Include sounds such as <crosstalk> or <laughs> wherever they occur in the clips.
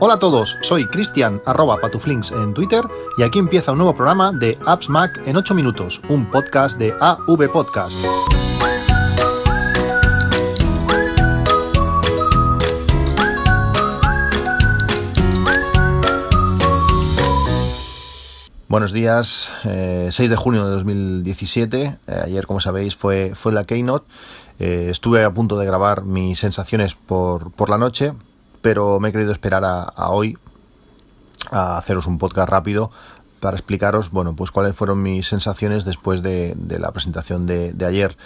Hola a todos, soy Cristian arroba patuflinks en Twitter y aquí empieza un nuevo programa de Apps Mac en 8 minutos, un podcast de AV Podcast. Buenos días, 6 de junio de 2017. Eh, ayer, como sabéis, fue, fue la Keynote. Eh, estuve a punto de grabar mis sensaciones por, por la noche, pero me he querido esperar a, hoy a haceros un podcast rápido para explicaros, bueno, pues cuáles fueron mis sensaciones después de, la presentación de, ayer.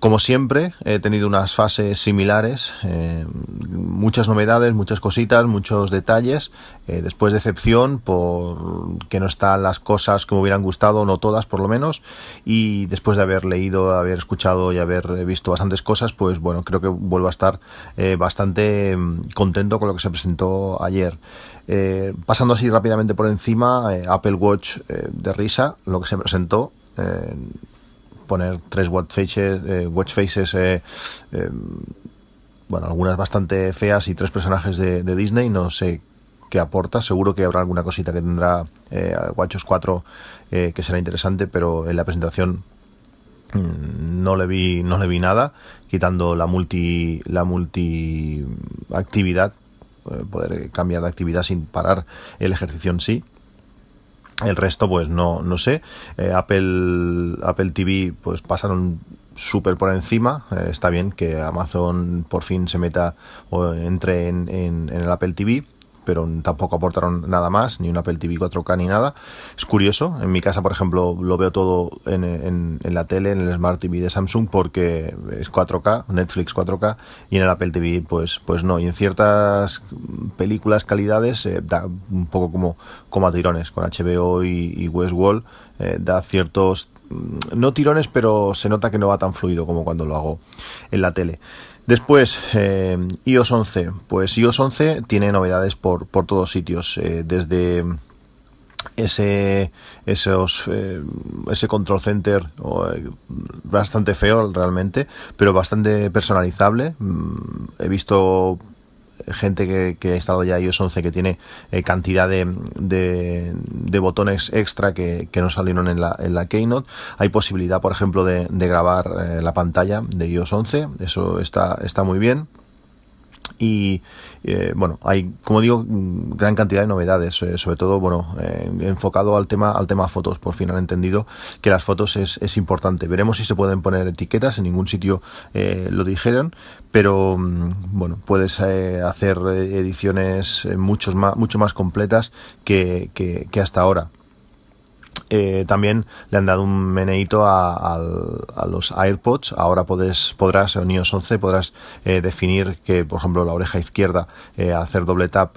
Como siempre, he tenido unas fases similares, eh, muchas novedades, muchas cositas, muchos detalles. Eh, después decepción por que no están las cosas que me hubieran gustado, no todas por lo menos. Y después de haber leído, haber escuchado y haber visto bastantes cosas, pues bueno, creo que vuelvo a estar eh, bastante mm, contento con lo que se presentó ayer. pasando así rápidamente por encima, Apple Watch de risa, lo que se presentó poner tres watch faces, eh, watch faces eh, eh, bueno, algunas bastante feas y tres personajes de, Disney, no sé qué aporta, seguro que habrá alguna cosita que tendrá WatchOS 4 que será interesante, pero en la presentación mm, no le vi no le vi nada quitando la multi la multi actividad poder cambiar de actividad sin parar el ejercicio en sí el resto, pues no, no sé. Eh, Apple, Apple TV, pues pasaron súper por encima. Eh, está bien que Amazon por fin se meta o entre en, en, en el Apple TV pero tampoco aportaron nada más, ni un Apple TV 4K ni nada. Es curioso, en mi casa, por ejemplo, lo veo todo en, en, la tele, en el Smart TV de Samsung, porque es 4K, Netflix 4K, y en el Apple TV, pues, pues no. Y en ciertas películas, calidades, eh, da un poco como, como a tirones, con HBO y, y Westworld, eh, da ciertos, no tirones, pero se nota que no va tan fluido como cuando lo hago en la tele. Después, eh, iOS 11. Pues iOS 11 tiene novedades por, por todos sitios, eh, desde ese esos eh, ese control center bastante feo realmente pero bastante personalizable mm, he visto gente que, que, ha instalado ya iOS 11 que tiene eh, cantidad de, de, botones extra que, que no salieron en la, en la Keynote. Hay posibilidad, por ejemplo, de, de grabar eh, la pantalla de iOS 11. Eso está, está muy bien y eh, bueno hay como digo gran cantidad de novedades eh, sobre todo bueno eh, enfocado al tema al tema fotos por fin han entendido que las fotos es, es importante. Veremos si se pueden poner etiquetas en ningún sitio lo dijeron pero mm, bueno puedes hacer ediciones muchos más mucho más completas que, que, que hasta ahora eh, también le han dado un meneito a, los AirPods. Ahora puedes, podrás, en iOS 11, podrás eh, definir que, por ejemplo, la oreja izquierda, eh, hacer doble tap,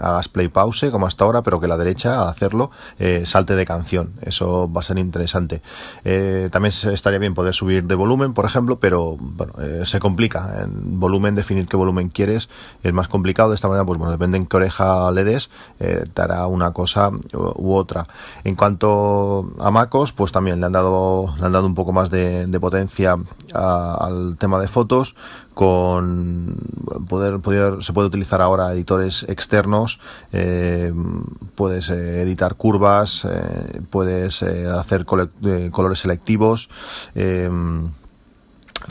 hagas play pause, como hasta ahora, pero que la derecha, al hacerlo, salte de canción. Eso va a ser interesante. también estaría bien poder subir de volumen, por ejemplo, pero bueno, se complica. En volumen, definir qué volumen quieres es más complicado. De esta manera, pues bueno, depende en qué oreja le des, te hará una cosa u otra. En cuanto a MacOS, pues también le han dado, le han dado un poco más de, potencia al tema de fotos. Con poder, poder, se puede utilizar ahora editores externos, eh, puedes eh, editar curvas, eh, puedes hacer colores selectivos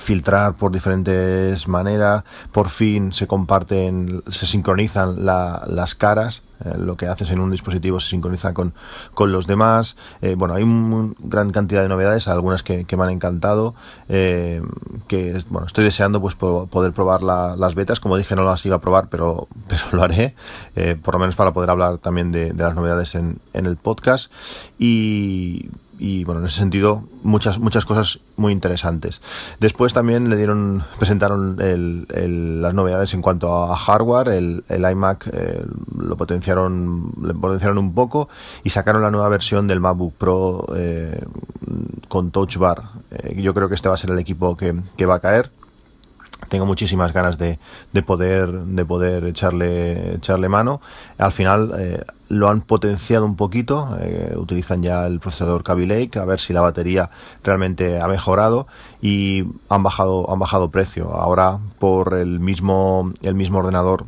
filtrar por diferentes maneras, por fin se comparten, se sincronizan las caras, eh, lo que haces en un dispositivo se sincroniza con, con los demás, eh, bueno, hay una gran cantidad de novedades, algunas que, me han encantado, eh, que bueno, estoy deseando pues poder probar las betas, como dije no las iba a probar, pero, <laughs> pero lo haré, por lo menos para poder hablar también de, de las novedades en, en el podcast. Y y bueno, en ese sentido muchas muchas cosas muy interesantes. Después también le dieron presentaron el, las novedades en cuanto a hardware, el, el iMac eh, lo potenciaron le potenciaron un poco y sacaron la nueva versión del MacBook Pro eh, con Touch Bar. Eh, yo creo que este va a ser el equipo que, que va a caer tengo muchísimas ganas de, de, poder de poder echarle echarle mano. Al final eh, lo han potenciado un poquito eh, utilizan ya el procesador Kaby Lake a ver si la batería realmente ha mejorado y han bajado han bajado precio. Ahora por el mismo el mismo ordenador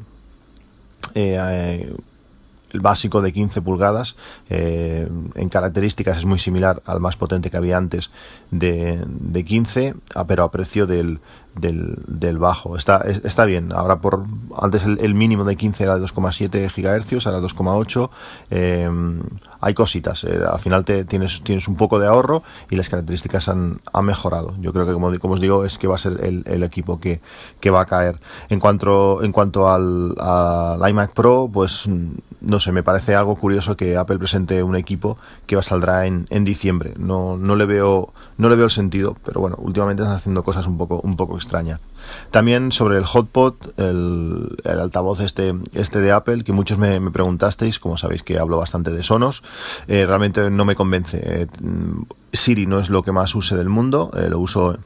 el básico de 15 pulgadas. Eh, en características es muy similar al más potente que había antes de, de 15, ah, pero a precio del, del, bajo. Está, está bien. Ahora por antes el, mínimo de 15 era de 2,7 GHz, ahora 2,8. Eh, hay cositas. Eh, al final te, tienes, tienes un poco de ahorro y las características han, han mejorado. Yo creo que como, como, os digo es que va a ser el, el equipo que, que, va a caer. En cuanto, en cuanto al, al iMac Pro, pues no sé, me parece algo curioso que Apple presente un equipo que va saldrá en, en diciembre. No, no le veo no le veo el sentido, pero bueno, últimamente están haciendo cosas un poco un poco extrañas. También sobre el HotPod, el, el altavoz este este de Apple que muchos me, preguntasteis, como sabéis que hablo bastante de Sonos, eh, realmente no me convence. Eh, Siri no es lo que más use del mundo, eh, lo uso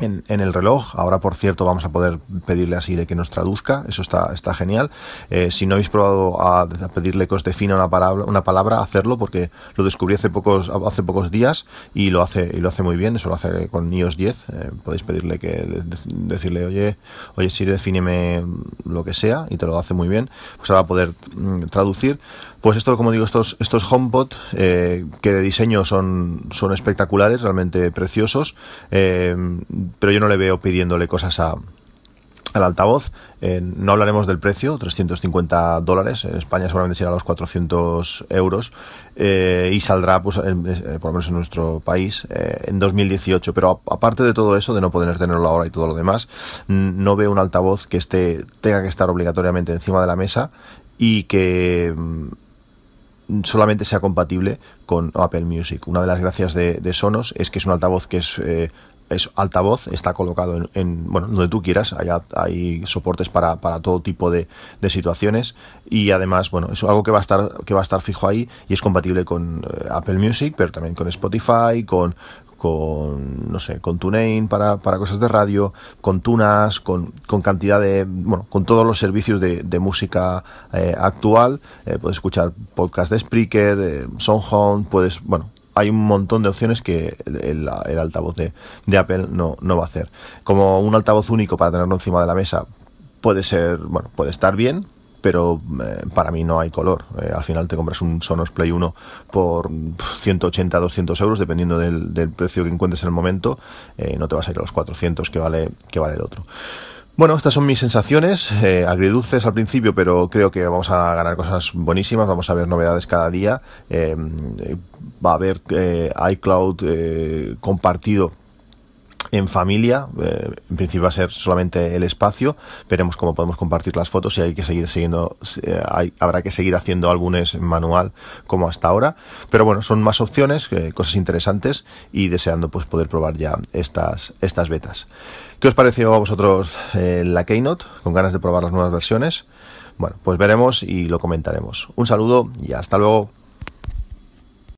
en, el reloj. Ahora, por cierto, vamos a poder pedirle a Siri que nos traduzca. Eso está, está genial. Eh, si no habéis probado a, pedirle que os defina una palabra, una palabra, hacerlo porque lo descubrí hace pocos, hace pocos días y lo hace, y lo hace muy bien. Eso lo hace con iOS 10. Eh, podéis pedirle que decirle, oye, oye Siri, defíneme lo que sea y te lo hace muy bien. Pues ahora poder mm, traducir. Pues esto, como digo, estos, estos HomePod eh, que de diseño son, son espectaculares, realmente preciosos, eh, pero yo no le veo pidiéndole cosas a, al altavoz. Eh, no hablaremos del precio, 350 dólares. En España seguramente será los 400 euros y saldrá, pues, por lo menos en nuestro país, en 2018. Pero aparte de todo eso, de no poder tenerlo ahora y todo lo demás, no veo un altavoz que esté, tenga que estar obligatoriamente encima de la mesa y que solamente sea compatible con Apple Music. Una de las gracias de, Sonos es que es un altavoz que es, eh, es altavoz, está colocado en, bueno, donde tú quieras, hay, hay soportes para, para todo tipo de, de, situaciones y además, bueno, es algo que va a estar, que va a estar fijo ahí y es compatible con eh, Apple Music, pero también con Spotify, con, con, no sé, con TuneIn para, para cosas de radio, con Tunas, con, con cantidad de, bueno, con todos los servicios de, de música eh, actual. Eh, puedes escuchar podcast de Spreaker, eh, puedes, bueno, hay un montón de opciones que el, el altavoz de, Apple no, no va a hacer. Como un altavoz único para tenerlo encima de la mesa puede ser, bueno, puede estar bien, pero eh, para mí no hay color. Eh, al final te compras un Sonos Play 1 por 180, 200 euros, dependiendo del, precio que encuentres en el momento, eh, no te vas a ir a los 400 que vale, que vale el otro. Bueno, estas son mis sensaciones, agridulces al principio, pero creo que vamos a ganar cosas buenísimas, vamos a ver novedades cada día, va a haber iCloud compartido en familia. Eh, en principio va a ser solamente el espacio. Veremos cómo podemos compartir las fotos y hay que seguir siguiendo, eh, habrá que seguir haciendo álbumes en manual como hasta ahora. Pero bueno, son más opciones, eh, cosas interesantes y deseando pues poder probar ya estas, estas betas. ¿Qué os pareció a vosotros la Keynote? ¿Con ganas de probar las nuevas versiones? Bueno, pues veremos y lo comentaremos. Un saludo y hasta luego.